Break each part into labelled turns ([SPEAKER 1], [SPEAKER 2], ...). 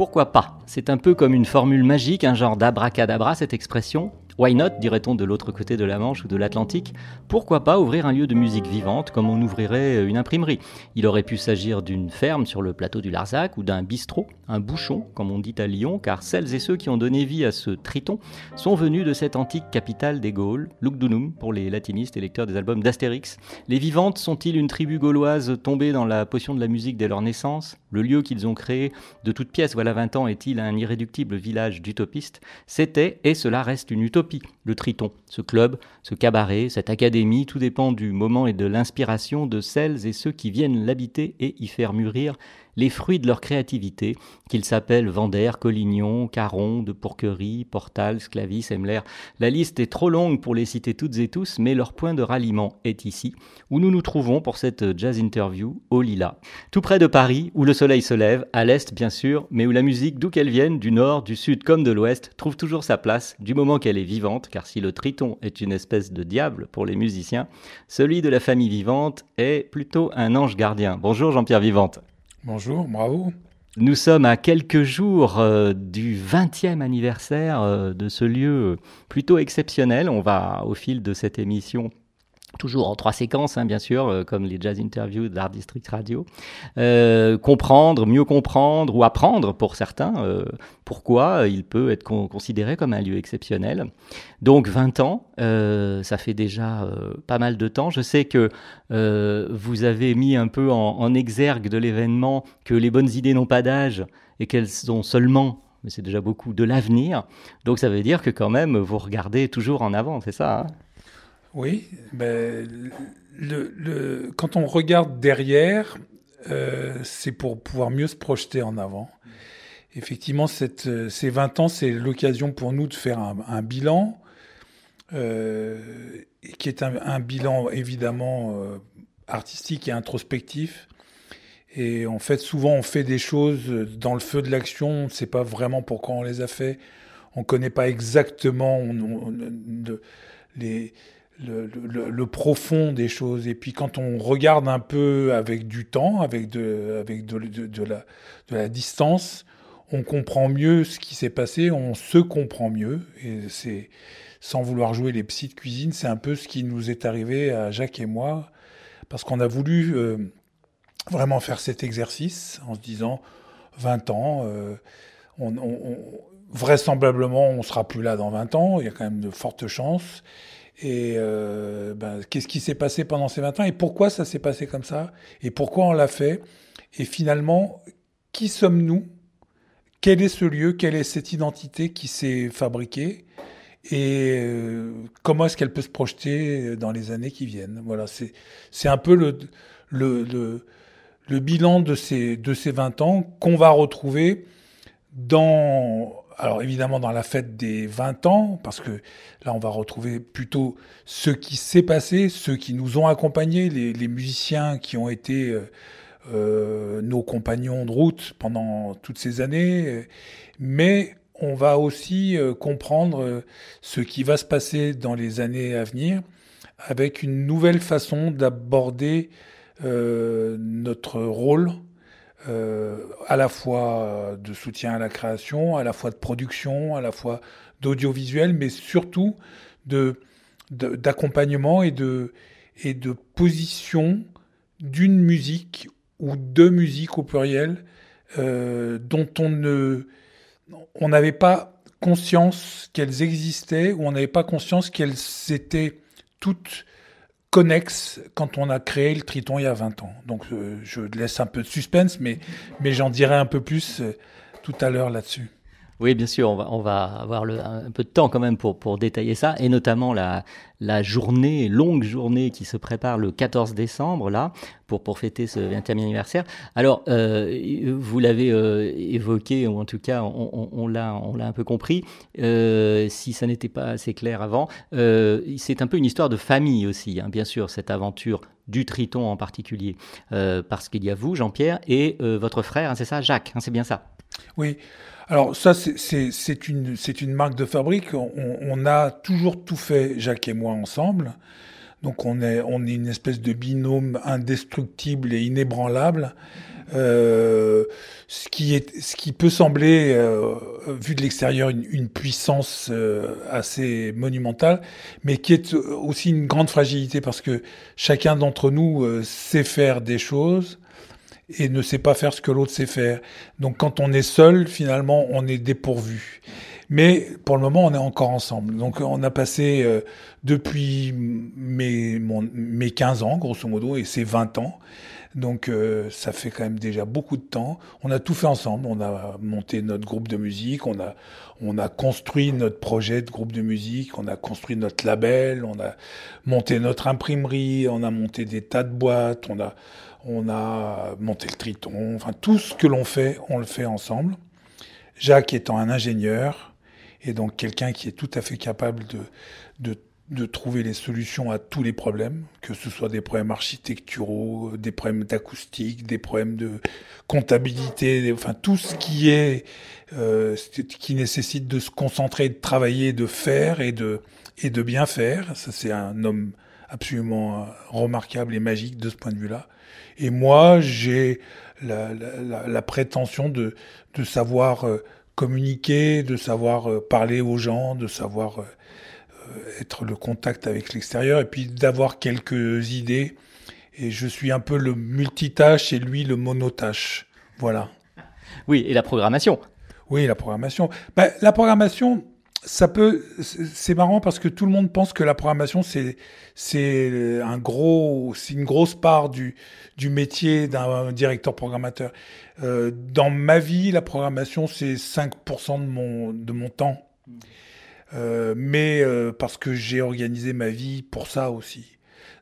[SPEAKER 1] Pourquoi pas C'est un peu comme une formule magique, un genre d'abracadabra cette expression. Why not, dirait-on de l'autre côté de la Manche ou de l'Atlantique Pourquoi pas ouvrir un lieu de musique vivante comme on ouvrirait une imprimerie Il aurait pu s'agir d'une ferme sur le plateau du Larzac ou d'un bistrot, un bouchon, comme on dit à Lyon, car celles et ceux qui ont donné vie à ce triton sont venus de cette antique capitale des Gaules, Lugdunum pour les latinistes et lecteurs des albums d'Astérix. Les vivantes sont-ils une tribu gauloise tombée dans la potion de la musique dès leur naissance? Le lieu qu'ils ont créé de toutes pièces voilà 20 ans est-il un irréductible village d'utopistes C'était et cela reste une utopie le Triton, ce club, ce cabaret, cette académie, tout dépend du moment et de l'inspiration de celles et ceux qui viennent l'habiter et y faire mûrir les fruits de leur créativité, qu'ils s'appellent Vander, Collignon, Caron, de Pourquerie, Portal, Sclavis, Emler. La liste est trop longue pour les citer toutes et tous, mais leur point de ralliement est ici, où nous nous trouvons pour cette jazz interview au Lila. Tout près de Paris, où le soleil se lève, à l'est bien sûr, mais où la musique, d'où qu'elle vienne, du nord, du sud comme de l'ouest, trouve toujours sa place, du moment qu'elle est vivante, car si le triton est une espèce de diable pour les musiciens, celui de la famille vivante est plutôt un ange gardien. Bonjour Jean-Pierre Vivante.
[SPEAKER 2] Bonjour, bravo.
[SPEAKER 1] Nous sommes à quelques jours euh, du 20e anniversaire euh, de ce lieu plutôt exceptionnel. On va, au fil de cette émission, toujours en trois séquences, hein, bien sûr, euh, comme les jazz interviews d'Art District Radio, euh, comprendre, mieux comprendre ou apprendre pour certains euh, pourquoi il peut être con- considéré comme un lieu exceptionnel. Donc 20 ans, ça fait déjà pas mal de temps. Je sais que vous avez mis un peu en, exergue de l'événement que les bonnes idées n'ont pas d'âge et qu'elles sont seulement mais c'est déjà beaucoup de l'avenir. Donc ça veut dire que quand même vous regardez toujours en avant, c'est ça hein?
[SPEAKER 2] Oui, ben, quand on regarde derrière, euh, c'est pour pouvoir mieux se projeter en avant. Effectivement, euh, ces 20 ans, c'est l'occasion pour nous de faire un, bilan, euh, qui est un, bilan évidemment artistique et introspectif. Et en fait, souvent, on fait des choses dans le feu de l'action, on ne sait pas vraiment pourquoi on les a fait, on ne connaît pas exactement les, le, profond des choses. Et puis quand on regarde un peu avec du temps, avec de, avec de, de- de la, distance, on comprend mieux ce qui s'est passé, on se comprend mieux. Et c'est, sans vouloir jouer les psys de cuisine, c'est un peu ce qui nous est arrivé à Jacques et moi, parce qu'on a voulu euh, vraiment faire cet exercice en se disant 20 ans, euh, on, on- on- vraisemblablement on sera plus là dans 20 ans, il y a quand même de fortes chances. Et euh, ben, qu'est-ce qui s'est passé pendant ces 20 ans et pourquoi ça s'est passé comme ça et pourquoi on l'a fait et finalement qui sommes-nous? Quel est ce lieu? Quelle est cette identité qui s'est fabriquée? Et euh, comment est-ce qu'elle peut se projeter dans les années qui viennent? Voilà, c'est un peu le le, le le bilan de ces de ces 20 ans qu'on va retrouver dans alors évidemment dans la fête des 20 ans, parce que là on va retrouver plutôt ce qui s'est passé, ceux qui nous ont accompagnés, les, musiciens qui ont été euh, euh, nos compagnons de route pendant toutes ces années, mais on va aussi euh, comprendre ce qui va se passer dans les années à venir avec une nouvelle façon d'aborder notre rôle euh, à la fois de soutien à la création, à la fois de production, à la fois d'audiovisuel, mais surtout de de- d'accompagnement et de et de position d'une musique ou de musiques au pluriel euh, dont on ne on n'avait pas conscience qu'elles existaient ou on n'avait pas conscience qu'elles étaient toutes connexes quand on a créé le Triton il y a 20 ans. Donc euh, je laisse un peu de suspense, mais, mais j'en dirai un peu plus euh, tout à l'heure là-dessus.
[SPEAKER 1] Oui, bien sûr, on va, on va avoir le, un peu de temps quand même pour, pour détailler ça, et notamment la, la journée, longue journée qui se prépare le 14 décembre, là, pour, pour fêter ce 20e anniversaire. Alors, euh, vous l'avez euh, évoqué, ou en tout cas, on, on, on l'a un peu compris, euh, si ça n'était pas assez clair avant, euh, c'est un peu une histoire de famille aussi, hein, bien sûr, cette aventure du Triton en particulier, euh, parce qu'il y a vous, Jean-Pierre, et euh, votre frère, hein, c'est ça, Jacques, hein, c'est bien ça?
[SPEAKER 2] Oui. Alors ça, c'est une, une marque de fabrique. On, on, a toujours tout fait, Jacques et moi, ensemble. Donc on est, on est une espèce de binôme indestructible et inébranlable. Euh, ce, qui est, ce qui peut sembler, euh, vu de l'extérieur, une, une, puissance euh, assez monumentale, mais qui est aussi une grande fragilité parce que chacun d'entre nous euh, sait faire des choses et ne sait pas faire ce que l'autre sait faire. Donc quand on est seul, finalement, on est dépourvu. Mais pour le moment, on est encore ensemble. Donc on a passé euh, depuis mes, mes 15 ans, grosso modo, et c'est 20 ans. Donc euh, ça fait quand même déjà beaucoup de temps. On a tout fait ensemble. On a monté notre groupe de musique, on a on a construit notre projet de groupe de musique, on a construit notre label, on a monté notre imprimerie, on a monté des tas de boîtes, on a on a monté le Triton. Enfin tout ce que l'on fait, on le fait ensemble. Jacques étant un ingénieur et donc quelqu'un qui est tout à fait capable de de trouver les solutions à tous les problèmes, que ce soit des problèmes architecturaux, des problèmes d'acoustique, des problèmes de comptabilité, enfin tout ce qui est euh, qui nécessite de se concentrer, de travailler, de faire et de et de bien faire. Ça c'est un homme absolument remarquable et magique de ce point de vue-là. Et moi j'ai la, la, la, prétention de de savoir euh, communiquer, de savoir euh, parler aux gens, de savoir être le contact avec l'extérieur et puis d'avoir quelques idées. Et je suis un peu le multitâche et lui le monotâche. Voilà.
[SPEAKER 1] Oui, et la programmation.
[SPEAKER 2] Oui, la programmation. Ben, la programmation, ça peut, c'est marrant parce que tout le monde pense que la programmation c'est c'est un gros, c'est une grosse part du du métier d'un directeur programmateur. Euh, dans ma vie, la programmation c'est 5% de mon de mon temps. Euh, mais euh, parce que j'ai organisé ma vie pour ça aussi.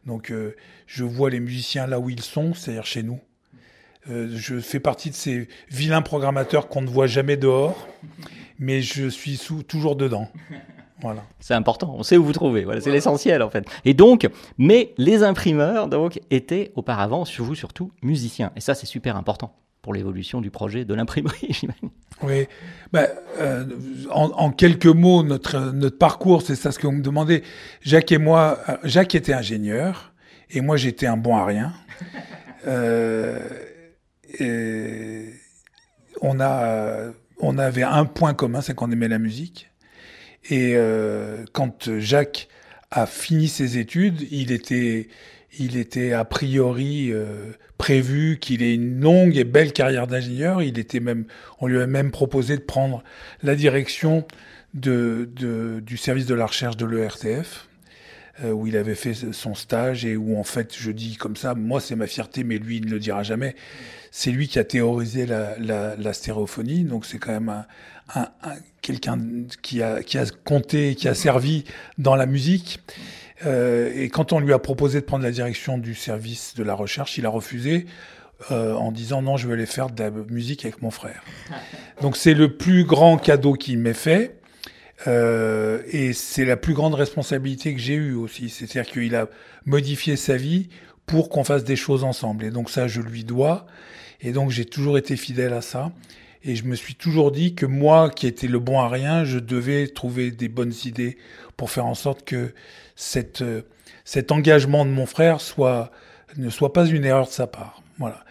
[SPEAKER 2] Donc euh, je vois les musiciens là où ils sont, c'est-à-dire chez nous. Euh, je fais partie de ces vilains programmateurs qu'on ne voit jamais dehors, mais je suis sous, toujours dedans. Voilà.
[SPEAKER 1] C'est important, on sait où vous trouvez, voilà, c'est l'essentiel en fait. Et donc, mais les imprimeurs donc étaient auparavant, sur vous surtout, musiciens. Et ça c'est super important pour l'évolution du projet de l'imprimerie, j'imagine.
[SPEAKER 2] Oui, ben, euh, en, en, quelques mots, notre, notre parcours, c'est ça ce que vous me demandez. Jacques et moi, euh, Jacques était ingénieur et moi j'étais un bon à rien. Euh, et on a, on avait un point commun, c'est qu'on aimait la musique. Et euh, quand Jacques a fini ses études, il était, il était a priori euh, prévu qu'il ait une longue et belle carrière d'ingénieur. Il était même, on lui a même proposé de prendre la direction de, de du service de la recherche de l'ERTF, où il avait fait son stage et où en fait, je dis comme ça, moi c'est ma fierté, mais lui il ne le dira jamais. C'est lui qui a théorisé la, la, la stéréophonie, donc c'est quand même un, un, un quelqu'un qui a, qui a compté, qui a servi dans la musique. Euh, et quand on lui a proposé de prendre la direction du service de la recherche, il a refusé euh, en disant non, je veux aller faire de la musique avec mon frère. Donc c'est le plus grand cadeau qu'il m'ait fait. Euh, et c'est la plus grande responsabilité que j'ai eue aussi. C'est-à-dire qu'il a modifié sa vie pour qu'on fasse des choses ensemble. Et donc ça, je lui dois. Et donc j'ai toujours été fidèle à ça. Et je me suis toujours dit que moi, qui étais le bon à rien, je devais trouver des bonnes idées pour faire en sorte que cette, euh, cet engagement de mon frère soit, ne soit pas une erreur de sa part. Voilà.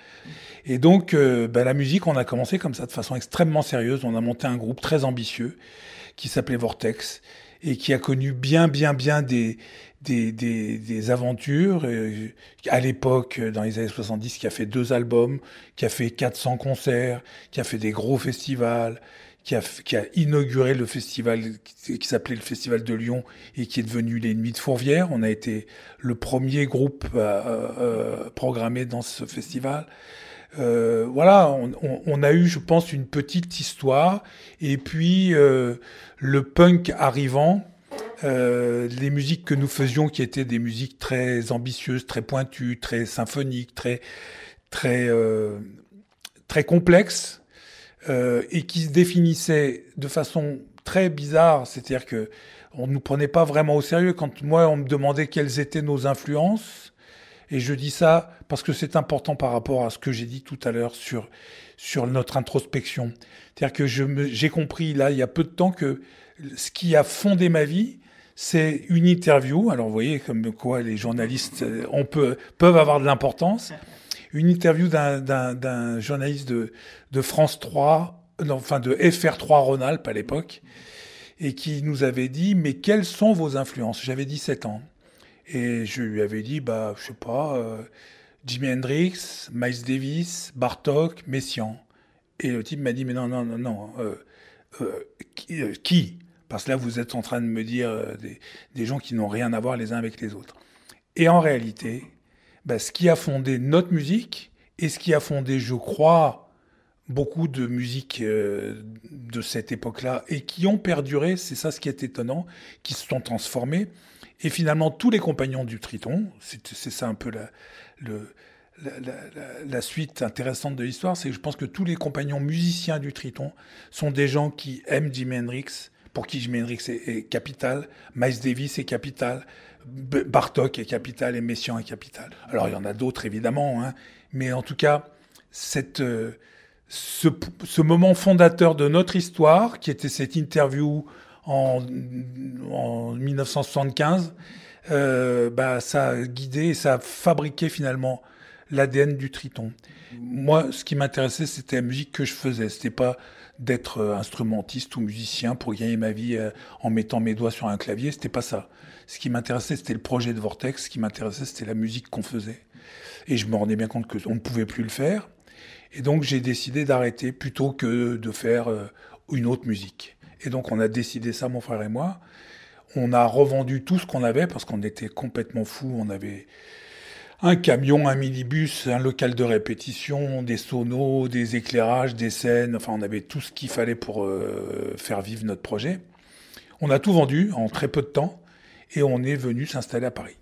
[SPEAKER 2] Et donc, euh, ben, la musique, on a commencé comme ça, de façon extrêmement sérieuse. On a monté un groupe très ambitieux qui s'appelait Vortex et qui a connu bien, bien, bien des, des, des, des aventures. Euh, à l'époque, dans les années 70, qui a fait deux albums, qui a fait 400 concerts, qui a fait des gros festivals, qui a, qui a inauguré le festival qui, qui s'appelait le Festival de Lyon et qui est devenu les Nuits de Fourvière. On a été le premier groupe euh, euh, programmé dans ce festival. Euh, voilà, on, a eu, je pense, une petite histoire. Et puis, euh, le punk arrivant, euh, les musiques que nous faisions, qui étaient des musiques très ambitieuses, très pointues, très symphoniques, très, très, très complexes, et qui se définissaient de façon très bizarre, c'est-à-dire que on nous prenait pas vraiment au sérieux quand moi on me demandait quelles étaient nos influences. Et je dis ça parce que c'est important par rapport à ce que j'ai dit tout à l'heure sur, sur notre introspection. C'est-à-dire que j'ai compris là, il y a peu de temps, que ce qui a fondé ma vie, c'est une interview. Alors vous voyez comme quoi les journalistes euh, on peut, peuvent avoir de l'importance. Une interview d'un- d'un journaliste de, de France 3, non, enfin de FR3 Rhône-Alpes à l'époque, et qui nous avait dit Mais quelles sont vos influences? J'avais 17 ans. Et je lui avais dit, bah, je sais pas, euh, Jimi Hendrix, Miles Davis, Bartok, Messiaen. Et le type m'a dit, mais non, non, non, non, euh, euh, qui, Parce que là, vous êtes en train de me dire des, gens qui n'ont rien à voir les uns avec les autres. Et en réalité, bah, ce qui a fondé notre musique, et ce qui a fondé, je crois, beaucoup de musiques de cette époque-là, et qui ont perduré, c'est ça ce qui est étonnant, qui se sont transformés. Et finalement, tous les compagnons du Triton, c'est ça un peu la, la, suite intéressante de l'histoire, c'est que je pense que tous les compagnons musiciens du Triton sont des gens qui aiment Jimi Hendrix, pour qui Jimi Hendrix est, capital, Miles Davis est capital, Bartok est capital et Messiaen est capital. Alors il y en a d'autres évidemment, hein, mais en tout cas, cette, euh, ce moment fondateur de notre histoire, qui était cette interview en, en 1975, euh, bah, ça a guidé et ça a fabriqué finalement l'ADN du Triton. Moi, ce qui m'intéressait, c'était la musique que je faisais. C'était pas d'être euh, instrumentiste ou musicien pour gagner ma vie euh, en mettant mes doigts sur un clavier. C'était pas ça. Ce qui m'intéressait, c'était le projet de Vortex. Ce qui m'intéressait, c'était la musique qu'on faisait. Et je me rendais bien compte qu'on ne pouvait plus le faire. Et donc, j'ai décidé d'arrêter plutôt que de faire une autre musique. Et donc, on a décidé ça, mon frère et moi. On a revendu tout ce qu'on avait parce qu'on était complètement fous. On avait un camion, un minibus, un local de répétition, des sonos, des éclairages, des scènes. Enfin, on avait tout ce qu'il fallait pour euh, faire vivre notre projet. On a tout vendu en très peu de temps et on est venu s'installer à Paris.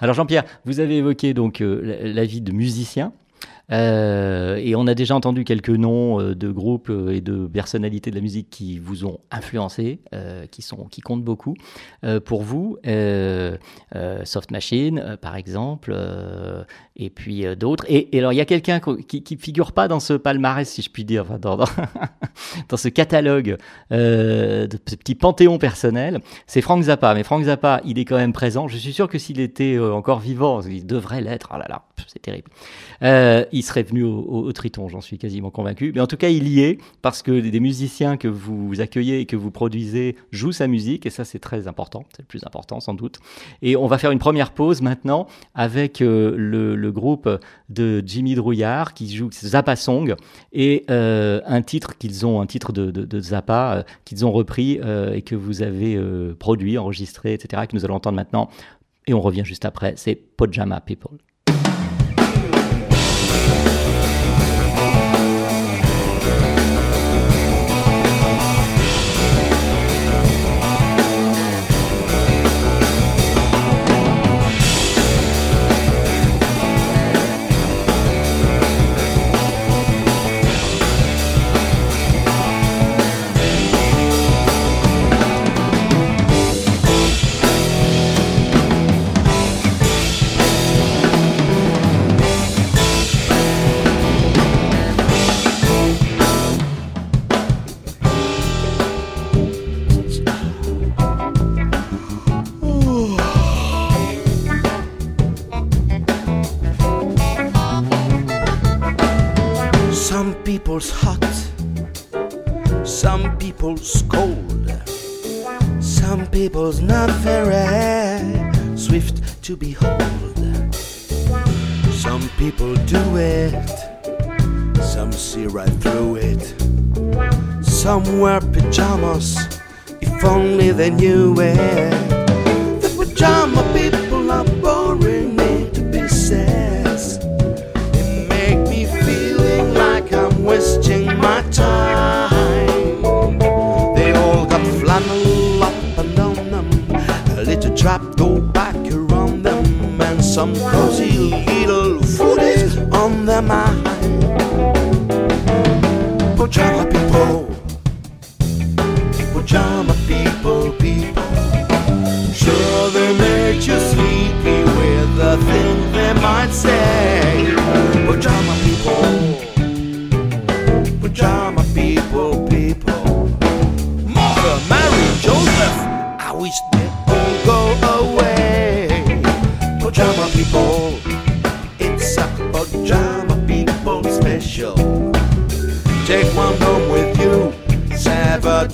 [SPEAKER 1] Alors Jean-Pierre, vous avez évoqué donc euh, la, vie de musicien. Euh, et on a déjà entendu quelques noms euh, de groupes euh, et de personnalités de la musique qui vous ont influencé, qui, sont, qui comptent beaucoup. Pour vous, Soft Machine, par exemple, et puis d'autres. Et, alors, il y a quelqu'un qui ne figure pas dans ce palmarès, si je puis dire, dans, ce catalogue de ce petit panthéon personnel, c'est Frank Zappa. Mais Frank Zappa, il est quand même présent. Je suis sûr que s'il était encore vivant, il devrait l'être. Oh là là, c'est terrible. Il serait venu au, Triton, j'en suis quasiment convaincu. Mais en tout cas, il y est parce que des musiciens que vous accueillez et que vous produisez jouent sa musique. Et ça, c'est très important. C'est le plus important, sans doute. Et on va faire une première pause maintenant avec euh, le, groupe de Jimmy Drouillard qui joue Zappa Song et euh, un titre qu'ils ont, un titre de, Zappa euh, qu'ils ont repris et que vous avez produit, enregistré, etc. que nous allons entendre maintenant. Et on revient juste après. C'est Pajama People.
[SPEAKER 3] trap go back around them and some cozy little food is on their mind. Pajama people, pajama people, people. Sure, they make you sleepy with the thing they might say.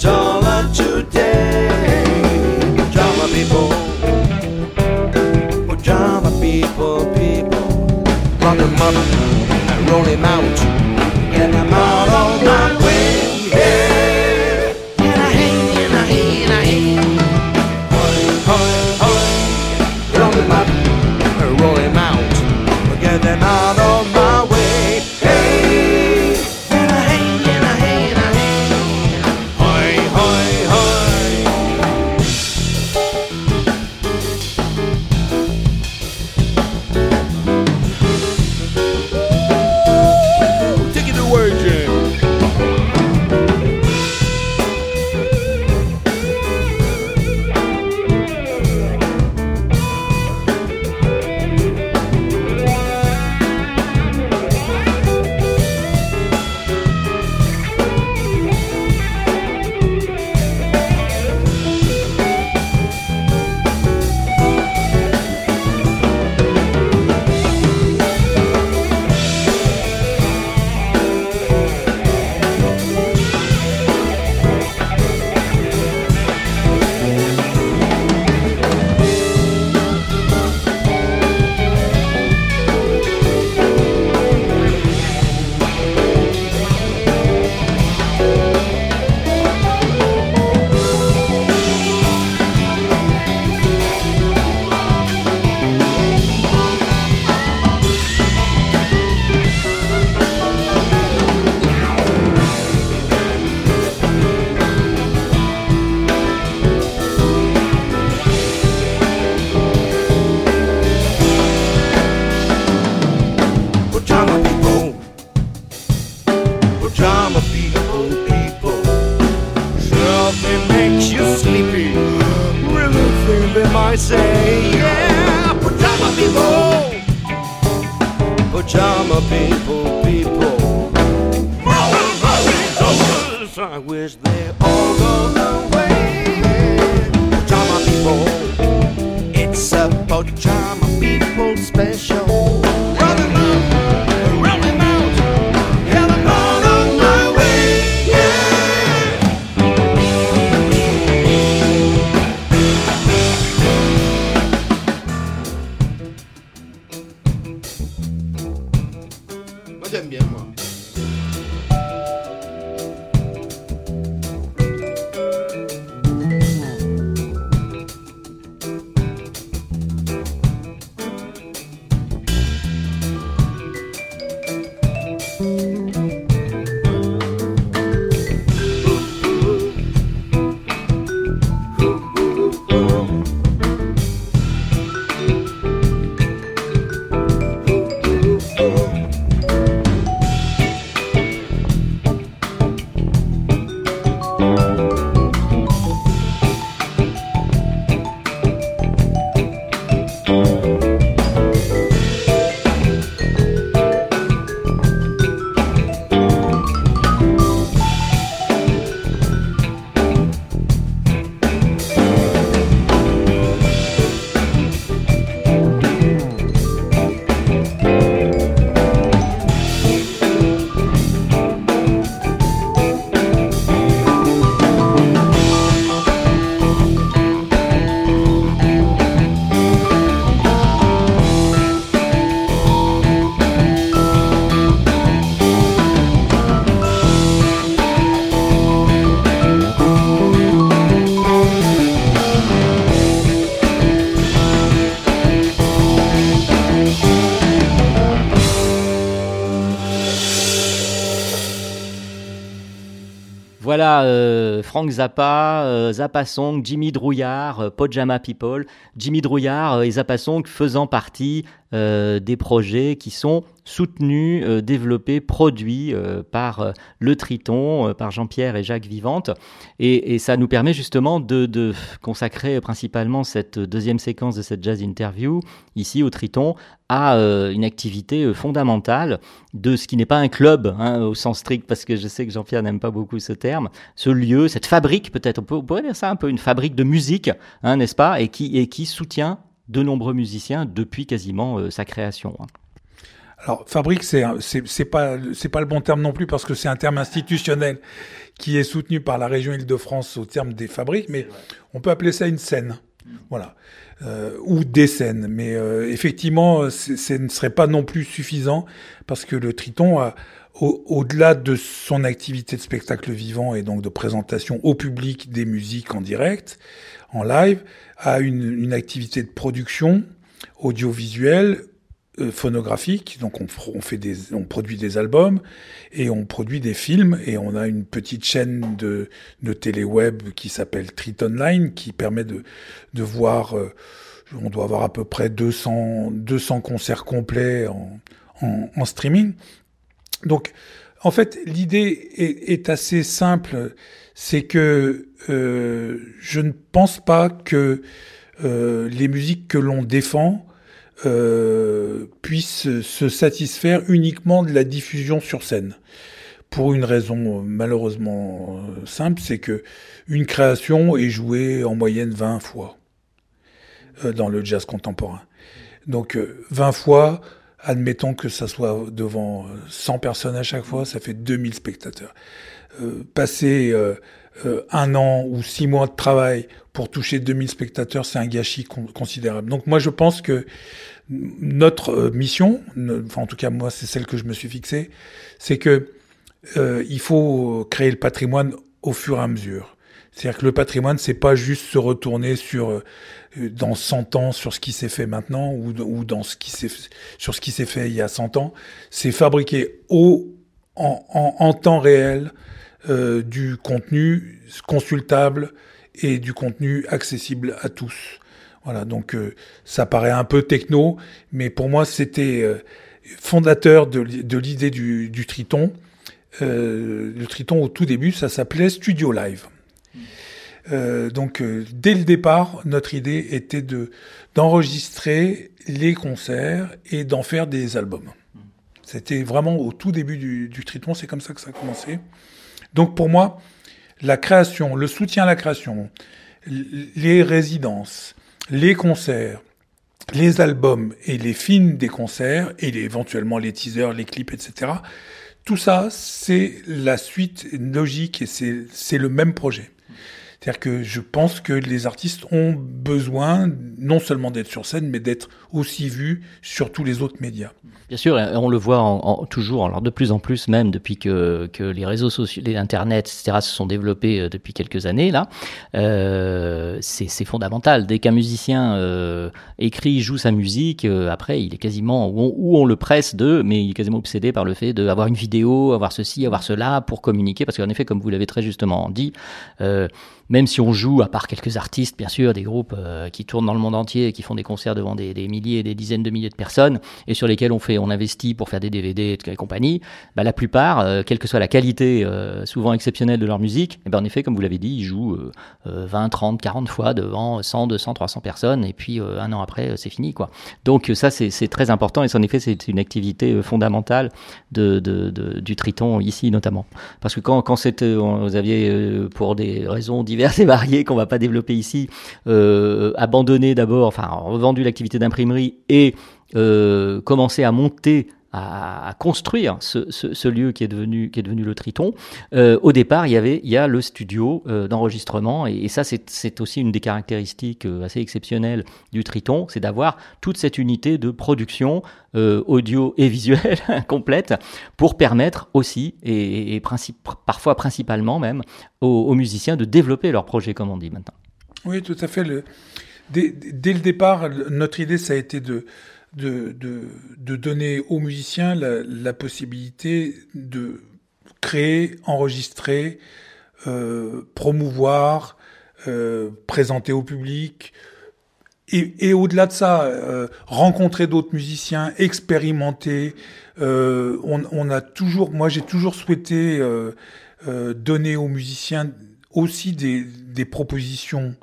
[SPEAKER 3] Drama today. Drama people, oh, drama people, people. run them up and roll them out.
[SPEAKER 1] Frank Zappa, euh, Zappa Song, Jimmy Drouillard, euh, Pojama People. Jimmy Drouillard euh, et Zappa Song faisant partie euh, des projets qui sont soutenus, euh, développés, produits euh, par euh, le Triton, euh, par Jean-Pierre et Jacques Vivante. Et, et ça nous permet justement de, de consacrer principalement cette deuxième séquence de cette jazz interview, ici au Triton, à euh, une activité fondamentale de ce qui n'est pas un club hein, au sens strict, parce que je sais que Jean-Pierre n'aime pas beaucoup ce terme, ce lieu, cette fabrique peut-être, on, peut, pourrait dire ça un peu, une fabrique de musique, hein, n'est-ce pas, et qui, et qui soutient de nombreux musiciens depuis quasiment euh, sa création. hein.
[SPEAKER 2] Alors, fabrique, c'est pas pas le bon terme non plus parce que c'est un terme institutionnel qui est soutenu par la région Île-de-France au terme des fabriques, mais on peut appeler ça une scène, voilà, Euh, ou des scènes. Mais euh, effectivement, ce ne serait pas non plus suffisant parce que le Triton au-delà de son activité de spectacle vivant et donc de présentation au public des musiques en direct, en live, a une, activité de production audiovisuelle, euh, phonographique. Donc on, fait on produit des albums et on produit des films et on a une petite chaîne de, de télé web qui s'appelle Triton Line qui permet de, de voir. euh, on doit avoir à peu près 200, 200 concerts complets en, en, streaming. Donc, en fait, l'idée est assez simple. C'est que euh, je ne pense pas que euh, les musiques que l'on défend euh, puissent se satisfaire uniquement de la diffusion sur scène. Pour une raison malheureusement simple, c'est que une création est jouée en moyenne 20 fois dans le jazz contemporain. Donc euh, 20 fois, admettons que ça soit devant euh, 100 personnes à chaque fois, ça fait 2000 spectateurs. Euh, passer euh, euh, un an ou six mois de travail pour toucher 2000 spectateurs, c'est un gâchis con- considérable. Donc moi je pense que notre mission, enfin en tout cas moi c'est celle que je me suis fixée, c'est que il faut créer le patrimoine au fur et à mesure. C'est-à-dire que le patrimoine, c'est pas juste se retourner sur dans 100 ans sur ce qui s'est fait maintenant ou, ou dans ce qui s'est sur ce qui s'est fait il y a 100 ans. C'est fabriquer au en, en temps réel euh, du contenu consultable et du contenu accessible à tous. Voilà, donc euh, ça paraît un peu techno, mais pour moi c'était euh, fondateur de, l'i- de l'idée du, du Triton. Euh, le Triton au tout début, ça s'appelait Studio Live. Euh, donc dès le départ, notre idée était de d'enregistrer les concerts et d'en faire des albums. C'était vraiment au tout début du, du Triton, c'est comme ça que ça a commencé. Donc pour moi, la création, le soutien à la création, les résidences, les concerts, les albums et les films des concerts et éventuellement les teasers, les clips, etc. Tout ça, c'est la suite logique et c'est le même projet. C'est-à-dire que je pense que les artistes ont besoin non seulement d'être sur scène, mais d'être aussi vus sur tous les autres médias.
[SPEAKER 1] Bien sûr, on le voit en, toujours, alors de plus en plus même depuis que, que les réseaux sociaux, les internet, etc. se sont développés euh, depuis quelques années là. Euh, c'est fondamental. Dès qu'un musicien euh, écrit, joue sa musique, euh, après il est quasiment ou on, on le presse de, mais il est quasiment obsédé par le fait d'avoir une vidéo, avoir ceci, avoir cela pour communiquer, parce qu'en effet, comme vous l'avez très justement dit. Même si on joue, à part quelques artistes, bien sûr, des groupes euh, qui tournent dans le monde entier et qui font des concerts devant des, des milliers et des dizaines de milliers de personnes, et sur lesquels on fait, on investit pour faire des DVD et compagnie, bah, la plupart, euh, quelle que soit la qualité euh, souvent exceptionnelle de leur musique, et ben en effet, comme vous l'avez dit, ils jouent euh, euh, 20, 30, 40 fois devant 100, 200, 300 personnes, et puis euh, un an après, euh, c'est fini, quoi. Donc ça, c'est très important, et en effet, c'est une activité euh, fondamentale de, de- de- du Triton ici, notamment. Parce que quand, quand c'était, vous aviez, pour des raisons diverses et variées qu'on va pas développer ici, euh, d'abord, enfin revendu l'activité d'imprimerie et euh, à monter à, construire ce, lieu qui est devenu le Triton. Euh, au départ, il y avait a le studio euh, d'enregistrement et, ça c'est aussi une des caractéristiques euh, assez exceptionnelles du Triton, c'est d'avoir toute cette unité de production audio et visuelle complète pour permettre aussi et, parfois principalement même aux, musiciens de développer leur projet comme on dit maintenant.
[SPEAKER 2] Oui, tout à fait. Dès, le départ, notre idée, ça a été de, de, de, de donner aux musiciens la, la possibilité de créer, enregistrer, euh, promouvoir, euh, présenter au public, et, et au-delà de ça, euh, rencontrer d'autres musiciens, expérimenter. Euh, on, on, a toujours, moi j'ai toujours souhaité euh, euh, donner aux musiciens aussi des, des propositions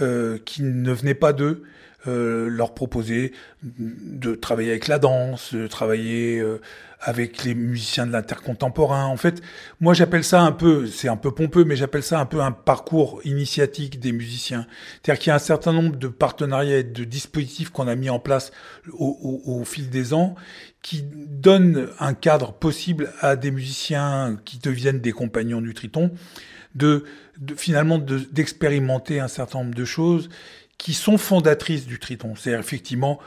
[SPEAKER 2] euh, qui ne venaient pas d'eux. Euh, leur proposer de travailler avec la danse, de travailler euh, avec les musiciens de l'intercontemporain. En fait, moi j'appelle ça un peu, c'est un peu pompeux, mais j'appelle ça un peu un parcours initiatique des musiciens. C'est-à-dire qu'il y a un certain nombre de partenariats et de dispositifs qu'on a mis en place au, au, au fil des ans qui donnent un cadre possible à des musiciens qui deviennent des compagnons du Triton, de, de finalement d'expérimenter un certain nombre de choses qui sont fondatrices du Triton. C'est effectivement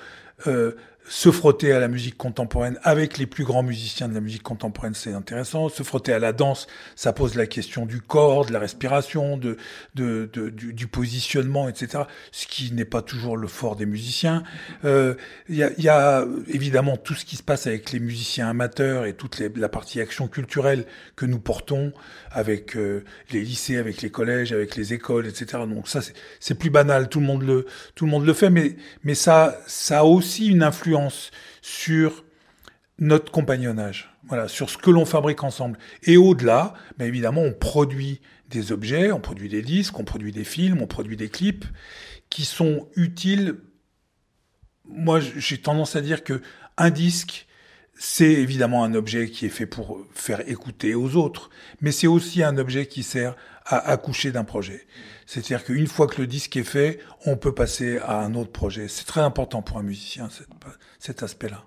[SPEAKER 2] euh, se frotter à la musique contemporaine avec les plus grands musiciens de la musique contemporaine, c'est intéressant. Se frotter à la danse, ça pose la question du corps, de la respiration, de, du, positionnement, etc. Ce qui n'est pas toujours le fort des musiciens. Il euh, y, a, y, a, évidemment tout ce qui se passe avec les musiciens amateurs et toute la partie action culturelle que nous portons avec euh, les lycées, avec les collèges, avec les écoles, etc. Donc ça, c'est plus banal. Tout le monde le, tout le monde le fait, mais, mais ça, ça a aussi une influence sur notre compagnonnage, voilà, sur ce que l'on fabrique ensemble. Et au-delà, mais évidemment, on produit des objets, on produit des disques, on produit des films, on produit des clips qui sont utiles. Moi, j'ai tendance à dire que un disque, c'est évidemment un objet qui est fait pour faire écouter aux autres, mais c'est aussi un objet qui sert à accoucher d'un projet. C'est-à-dire qu'une fois que le disque est fait, on peut passer à un autre projet. C'est très important pour un musicien, cet, cet aspect-là.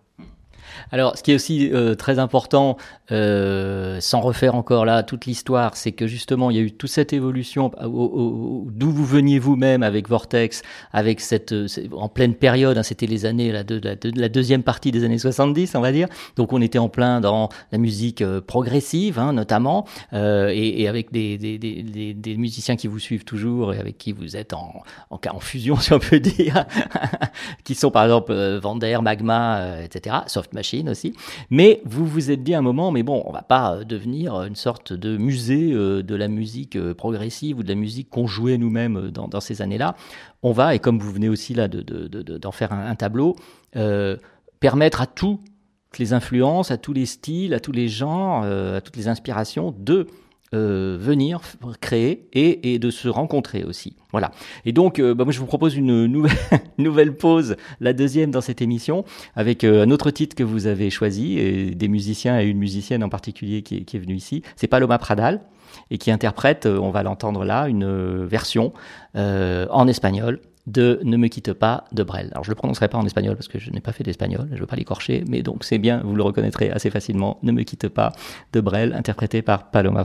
[SPEAKER 1] Alors, ce qui est aussi euh, très important, euh, sans refaire encore là toute l'histoire, c'est que justement, il y a eu toute cette évolution d'où vous veniez vous-même avec Vortex, avec cette euh, en pleine période, hein, c'était les années la, de, la, de, la, deuxième partie des années 70, on va dire. Donc, on était en plein dans la musique euh, progressive, hein, notamment, euh, et, et, avec des, des, des, des, musiciens qui vous suivent toujours et avec qui vous êtes en, en, en fusion, si on peut dire, qui sont par exemple Vander, Magma, etc. Machine aussi. Mais vous vous êtes dit à un moment, mais bon, on va pas devenir une sorte de musée de la musique progressive ou de la musique qu'on jouait nous-mêmes dans, ces années-là. On va, et comme vous venez aussi là d'en de, faire un, tableau, euh, permettre à toutes les influences, à tous les styles, à tous les genres, euh, à toutes les inspirations de euh, venir créer et, et, de se rencontrer aussi. Voilà. Et donc, euh, bah moi, je vous propose une nouvelle, nouvelle pause, la deuxième dans cette émission, avec euh, un autre titre que vous avez choisi, et des musiciens et une musicienne en particulier qui qui est venue ici. C'est Paloma Pradal et qui interprète, euh, on va l'entendre là, une version en espagnol de Ne me quitte pas de Brel. Alors je le prononcerai pas en espagnol parce que je n'ai pas fait d'espagnol, je veux pas l'écorcher, mais donc c'est bien, vous le reconnaîtrez assez facilement. Ne me quitte pas de Brel, interprété par Paloma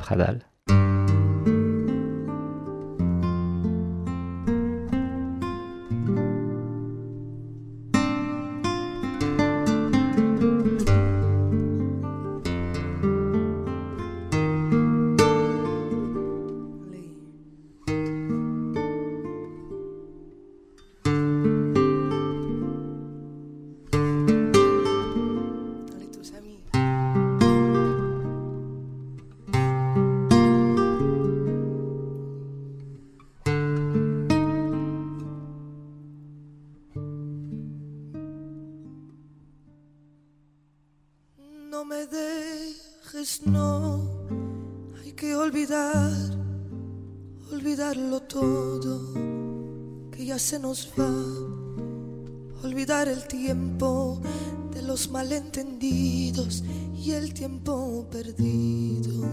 [SPEAKER 1] Pradal.
[SPEAKER 4] se nos va olvidar el tiempo de los malentendidos y el tiempo perdido.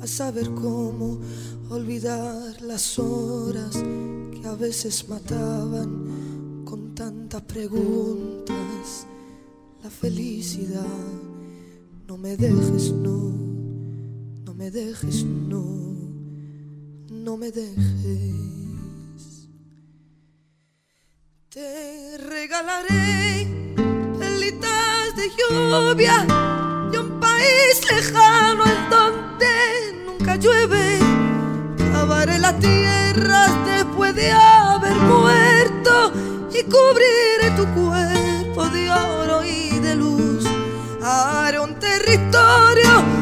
[SPEAKER 4] A saber cómo olvidar las horas que a veces mataban con tantas preguntas. La felicidad, no me dejes, no, no me dejes, no, no me dejes. Te regalaré pelitas de lluvia de un país lejano en donde nunca llueve. Cavaré la tierra después de haber muerto y cubriré tu cuerpo de oro y de luz. Haré un territorio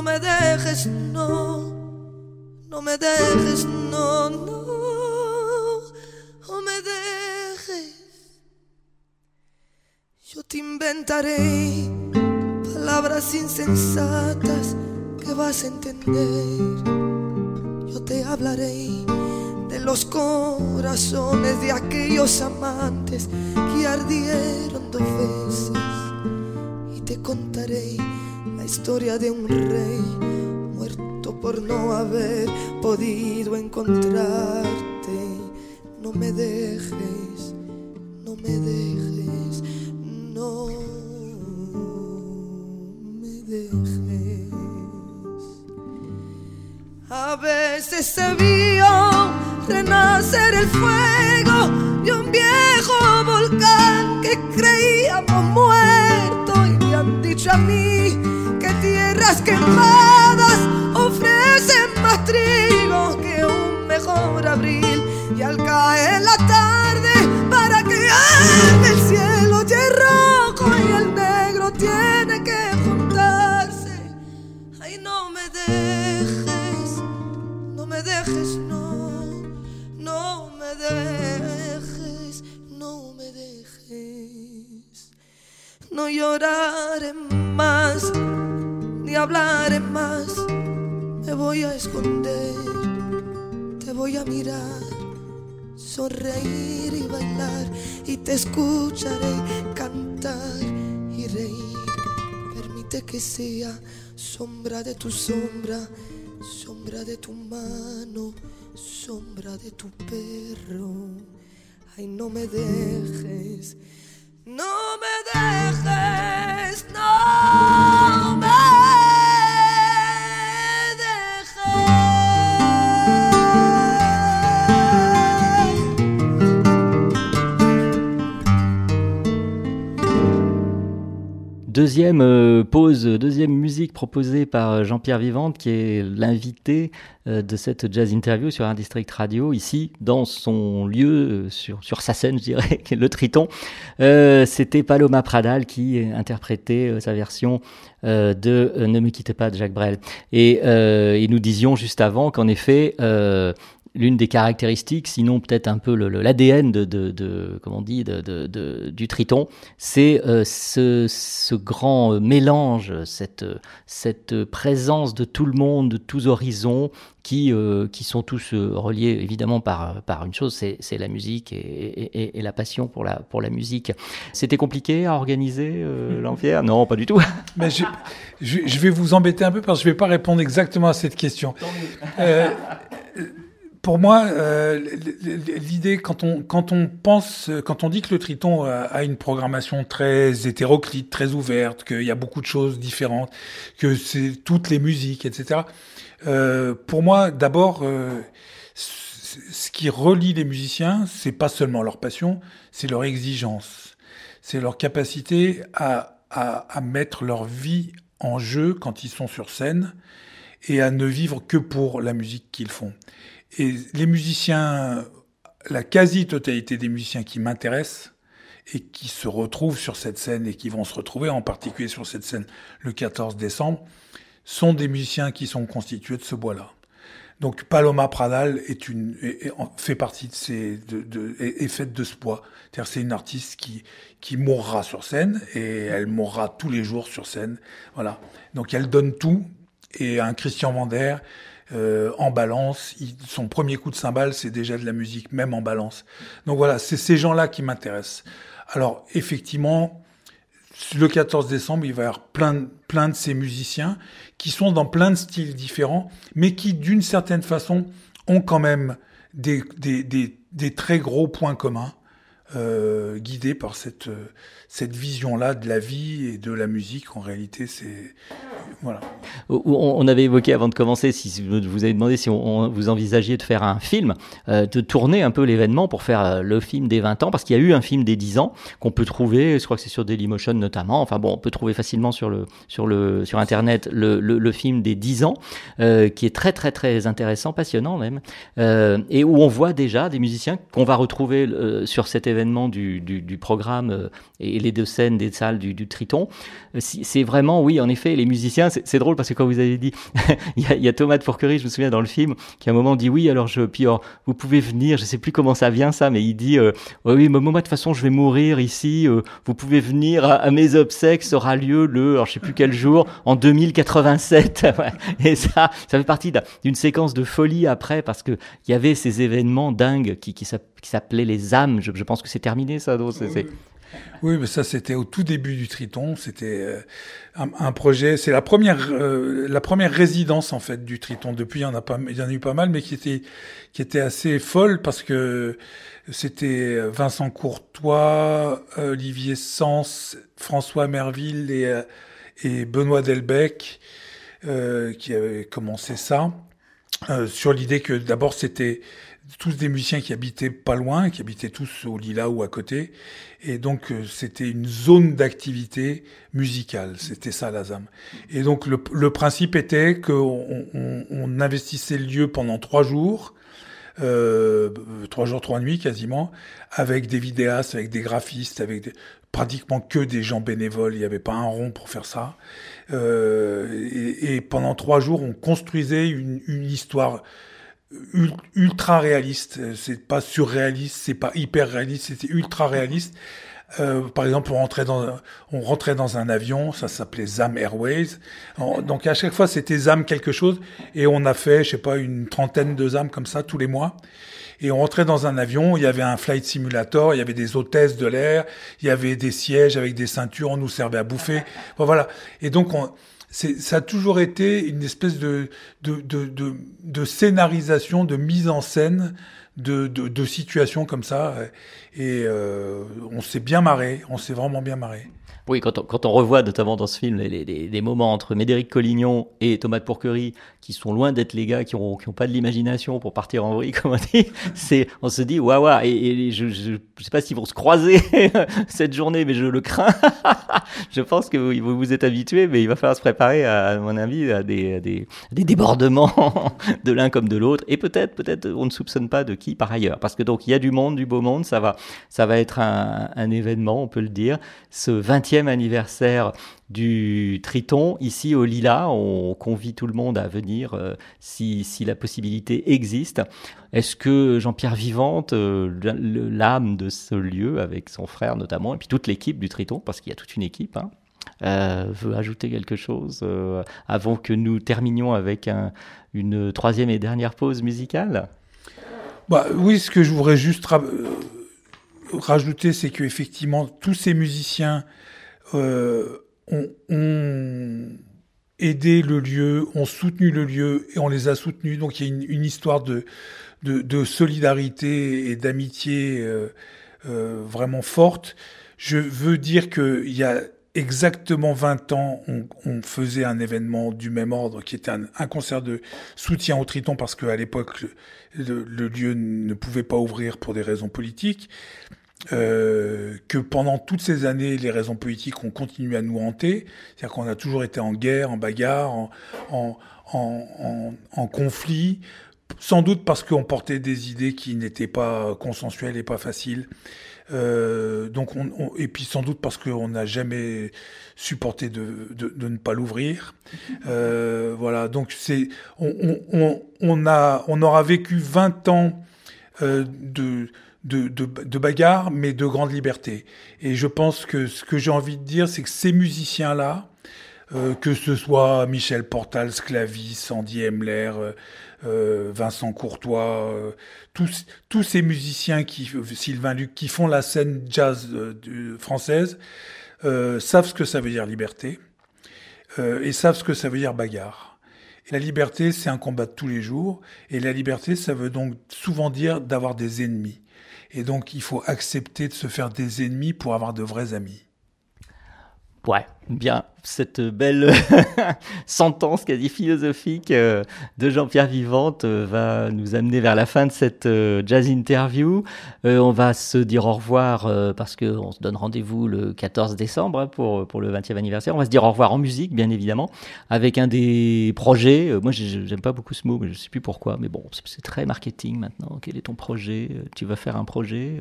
[SPEAKER 4] no me dejes, no, no me dejes, no, no, no me dejes. Yo te inventaré palabras insensatas que vas a entender. Yo te hablaré de los corazones de aquellos amantes que ardieron dos veces y te contaré historia de un rey muerto por no haber podido encontrarte. No me dejes, no me dejes, no me dejes. A veces se vio renacer el fuego de un viejo volcán que creíamos muerto y a mí que tierras quemadas ofrecen más trigo que un mejor abril y al caer la tarde para que arde el cielo es rojo y el negro tiene que juntarse. Ay, no me dejes, no me dejes, no, no me dejes, No lloraré más, ni hablaré más, me voy a esconder, te voy a mirar sonreír y bailar y te escucharé cantar y reír. Permite que sea sombra de tu sombra, sombra de tu mano, sombra de tu perro. Ay, no me dejes, no me dejes, no
[SPEAKER 1] Deuxième euh, pause, deuxième musique proposée par Jean-Pierre Vivante, qui est l'invité euh, de cette jazz interview sur un district radio, ici, dans son lieu, euh, sur, sur sa scène, je dirais, le Triton. Euh, C'était Paloma Pradal qui interprétait euh, sa version euh, de Ne me quittez pas de Jacques Brel. Et, euh, nous disions juste avant qu'en effet, euh, l'une des caractéristiques, sinon peut-être un peu l'ADN de, de, de, comment on dit, de, de, de du Triton, c'est euh, ce, ce grand mélange, cette, cette présence de tout le monde, de tous horizons, qui, euh, qui sont tous euh, reliés évidemment par, par une chose, c'est la musique et, et, et, la passion pour la, pour la musique. C'était compliqué à organiser euh, l'Empire Non, pas du tout.
[SPEAKER 2] Mais je, je, je, vais vous embêter un peu parce que je ne vais pas répondre exactement à cette question. Pour moi, euh, l'idée quand on quand on pense quand on dit que le Triton a une programmation très hétéroclite, très ouverte, qu'il y a beaucoup de choses différentes, que c'est toutes les musiques, etc. Euh, pour moi, d'abord, euh, ce qui relie les musiciens, c'est pas seulement leur passion, c'est leur exigence, c'est leur capacité à, à mettre leur vie en jeu quand ils sont sur scène et à ne vivre que pour la musique qu'ils font. Et les musiciens, la quasi-totalité des musiciens qui m'intéressent et qui se retrouvent sur cette scène et qui vont se retrouver en particulier sur cette scène le 14 décembre, sont des musiciens qui sont constitués de ce bois-là. Donc Paloma Pradal est une, fait partie de ces, de, est faite de ce bois. C'est-à-dire c'est une artiste qui, qui mourra sur scène et elle mourra tous les jours sur scène. Voilà. Donc elle donne tout et un Christian Vander, euh, en balance. Son premier coup de cymbale, c'est déjà de la musique, même en balance. Donc voilà, c'est ces gens-là qui m'intéressent. Alors effectivement, le 14 décembre, il va y avoir plein, plein de ces musiciens qui sont dans plein de styles différents, mais qui, d'une certaine façon, ont quand même des, des, des, des très gros points communs, euh, guidés par cette, cette vision-là de la vie et de la musique. En réalité, c'est voilà.
[SPEAKER 1] On avait évoqué avant de commencer, si vous avez demandé si on, vous envisagiez de faire un film, euh, de tourner un peu l'événement pour faire euh, le film des 20 ans, parce qu'il y a eu un film des 10 ans qu'on peut trouver, je crois que c'est sur Dailymotion notamment, enfin bon, on peut trouver facilement sur, le, sur, le, sur Internet le, le, film des 10 ans, euh, qui est très très très intéressant, passionnant même, euh, et où on voit déjà des musiciens qu'on va retrouver euh, sur cet événement du, programme et les deux scènes des salles du, Triton. C'est vraiment, oui, en effet, les musiciens. C'est drôle parce que quand vous avez dit, il y a, Thomas de Fourquerie, je me souviens dans le film, qui à un moment dit oui, alors je, puis alors, vous pouvez venir, je sais plus comment ça vient ça, mais il dit euh, oui, mais moi de toute façon je vais mourir ici, euh, vous pouvez venir à, mes obsèques, ça aura lieu le, alors je sais plus quel jour, en 2087. Ouais. Et ça, ça fait partie d'un- d'une séquence de folie après parce que il y avait ces événements dingues qui, qui s'appelaient les âmes. Je, je pense que c'est terminé ça. C'est- c'est-
[SPEAKER 2] Oui, mais ça c'était au tout début du Triton. C'était euh, un, un projet. C'est la première, euh, la première résidence en fait du Triton. Depuis, il y en a pas, il y en a eu pas mal, mais qui était, qui était assez folle parce que c'était Vincent Courtois, Olivier Sens, François Merville et, euh, et Benoît Delbecq euh, qui avaient commencé ça. Euh, sur l'idée que d'abord c'était tous des musiciens qui habitaient pas loin, qui habitaient tous au Lila ou à côté, et donc euh, c'était une zone d'activité musicale, c'était ça la ZAM. Et donc le, le principe était qu'on on, on investissait le lieu pendant trois jours, euh, trois jours, trois nuits quasiment, avec des vidéastes, avec des graphistes, avec des- pratiquement que des gens bénévoles. Il n'y avait pas un rond pour faire ça. Euh, et, et pendant trois jours, on construisait une, une histoire ultra réaliste. C'est pas surréaliste, c'est pas hyper réaliste, c'était ultra réaliste. Euh, par exemple, on rentrait dans, on rentrait dans un avion, ça s'appelait ZAM Airways. On- donc à chaque fois, c'était ZAM quelque chose, et on a fait, je sais pas, une trentaine de ZAM comme ça tous les mois. Et on rentrait dans un avion, il y avait un flight simulator, il y avait des hôtesses de l'air, il y avait des sièges avec des ceintures, on nous servait à bouffer. Voilà. Et donc, on, ça a toujours été une espèce de, de, de, de, scénarisation, de mise en scène de, de, de situations comme ça. Et euh, on s'est bien marré, on s'est vraiment bien marré.
[SPEAKER 1] Oui, quand on, revoit notamment dans ce film les, moments entre Médéric Collignon et Thomas de Pourquerie, qui sont loin d'être les gars qui ont, qui ont pas de l'imagination pour partir en vrille, comme on dit, on se dit, waouh, et, je, je sais pas s'ils vont se croiser cette journée, mais je le crains. je pense que vous, vous êtes habitués, mais il va falloir se préparer, à, mon avis, à des, débordements de l'un comme de l'autre, et peut-être, peut-être, on ne soupçonne pas de qui par ailleurs, parce que donc il y a du monde, du beau monde, ça va, ça va être un, un événement, on peut le dire, ce 20e anniversaire du Triton ici au Lila. On convie tout le monde à venir euh, si, si la possibilité existe. Est-ce que Jean-Pierre Vivante, euh, l'âme de ce lieu, avec son frère notamment, et puis toute l'équipe du Triton, parce qu'il y a toute une équipe, hein, euh, veut ajouter quelque chose avant que nous terminions avec un- une troisième et dernière pause musicale?
[SPEAKER 2] Bah, oui, ce que je voudrais juste ra- rajouter, c'est que effectivement tous ces musiciens euh, ont, aidé le lieu, ont soutenu le lieu et on les a soutenus. Donc il y a une, histoire de, de, solidarité et d'amitié euh, euh, vraiment forte. Je veux dire qu'il y a exactement 20 ans, on, faisait un événement du même ordre qui était un, concert de soutien au Triton parce qu'à l'époque, le lieu ne pouvait pas ouvrir pour des raisons politiques. Euh, que pendant toutes ces années, les raisons politiques ont continué à nous hanter. C'est-à-dire qu'on a toujours été en guerre, en bagarre, en, conflit, sans doute parce qu'on portait des idées qui n'étaient pas consensuelles et pas faciles. Euh, donc on, on- et puis sans doute parce qu'on n'a jamais supporté de, ne pas l'ouvrir. Euh, voilà, donc on, aura vécu 20 ans de de, bagarre, mais de grande liberté. Et je pense que ce que j'ai envie de dire, c'est que ces musiciens-là, euh, que ce soit Michel Portal, Sclavis, Andy Emler, euh, euh, Vincent Courtois, tous, ces musiciens qui, Sylvain Luc, qui font la scène jazz française, savent ce que ça veut dire liberté et savent ce que ça veut dire bagarre. La liberté, c'est un combat de tous les jours, et la liberté, ça veut donc souvent dire d'avoir des ennemis. Et donc, il faut accepter de se faire des ennemis pour avoir de vrais amis.
[SPEAKER 1] Ouais, bien, cette belle sentence quasi philosophique euh, de Jean-Pierre Vivante euh, va nous amener vers la fin de cette euh, jazz interview. On va se dire au revoir parce qu'on se donne rendez-vous le 14 décembre hein, pour, le 20e anniversaire. On va se dire au revoir en musique, bien évidemment, avec un des projets. moi, j'ai- j'aime pas beaucoup ce mot, mais je sais plus pourquoi. Mais bon, c'est- très marketing maintenant. Quel est ton projet? Tu vas faire un projet?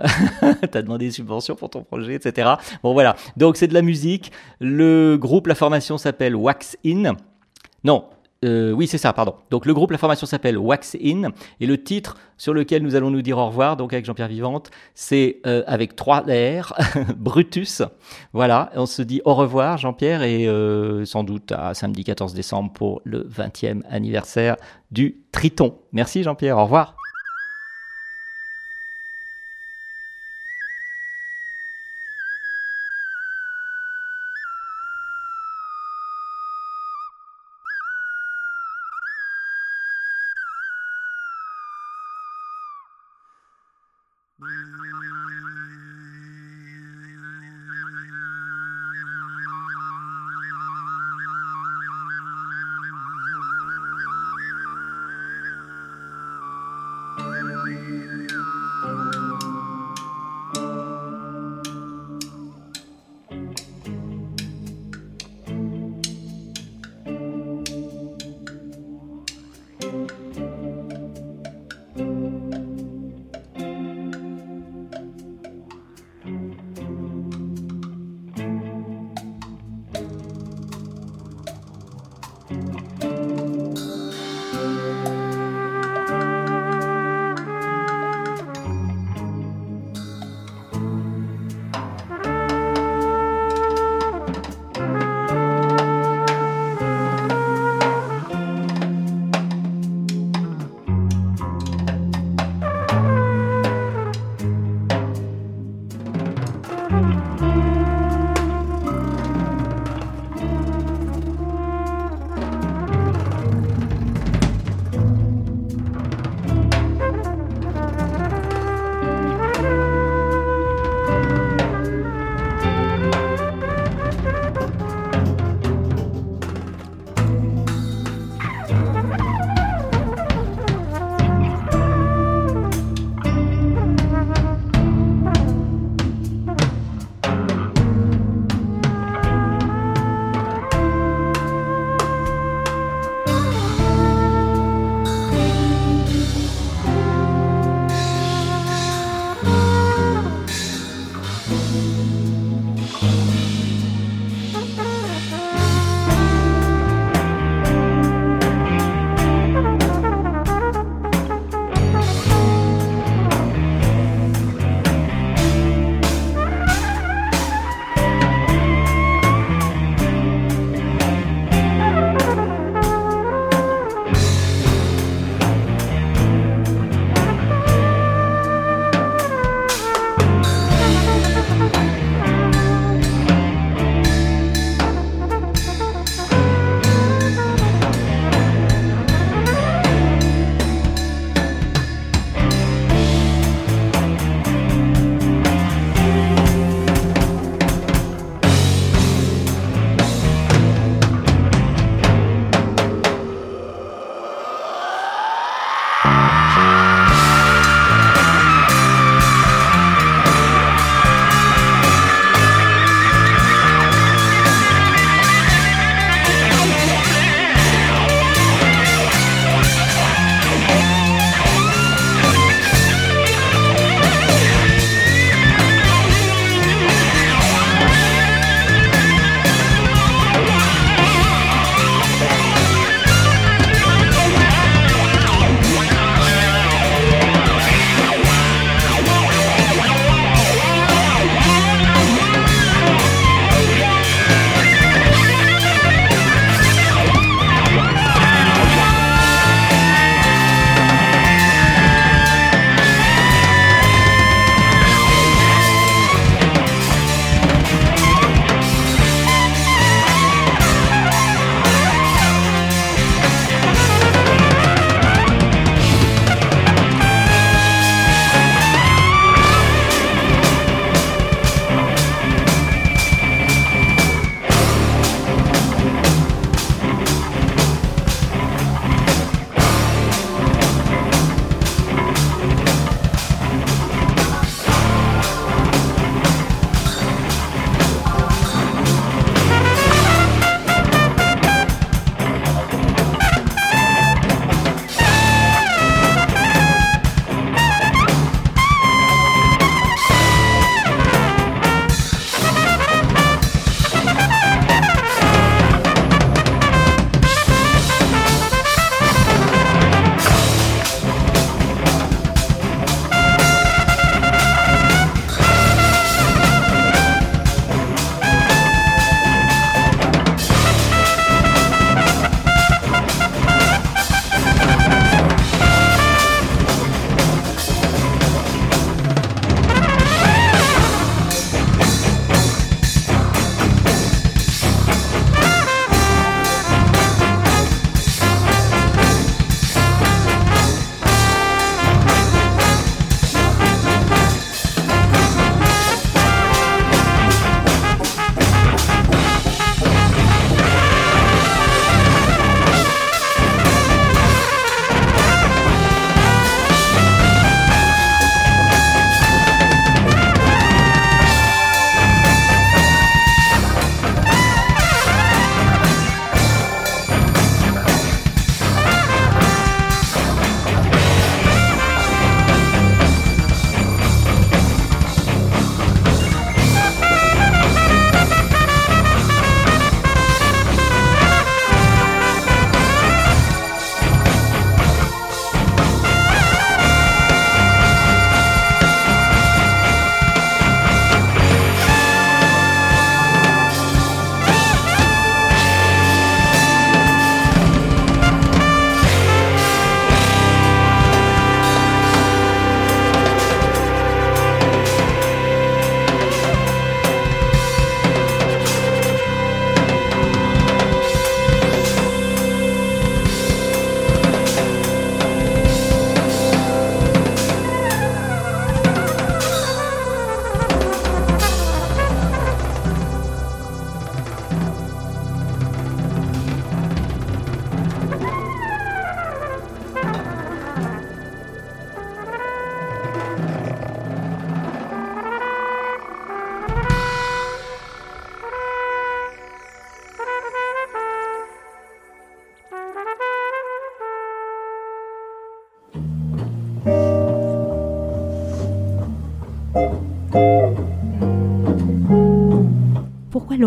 [SPEAKER 1] T'as demandé des subventions pour ton projet, etc. Bon voilà. Donc c'est de la musique. Le groupe, la formation s'appelle Wax In. Non, euh, oui, c'est ça, pardon. Donc le groupe, la formation s'appelle Wax In, et le titre sur lequel nous allons nous dire au revoir, donc avec Jean-Pierre Vivante, c'est euh, avec trois R, Brutus. Voilà, on se dit au revoir Jean-Pierre, et euh, sans doute à samedi 14 décembre pour le 20e anniversaire du Triton. Merci Jean-Pierre, au revoir.
[SPEAKER 5] Música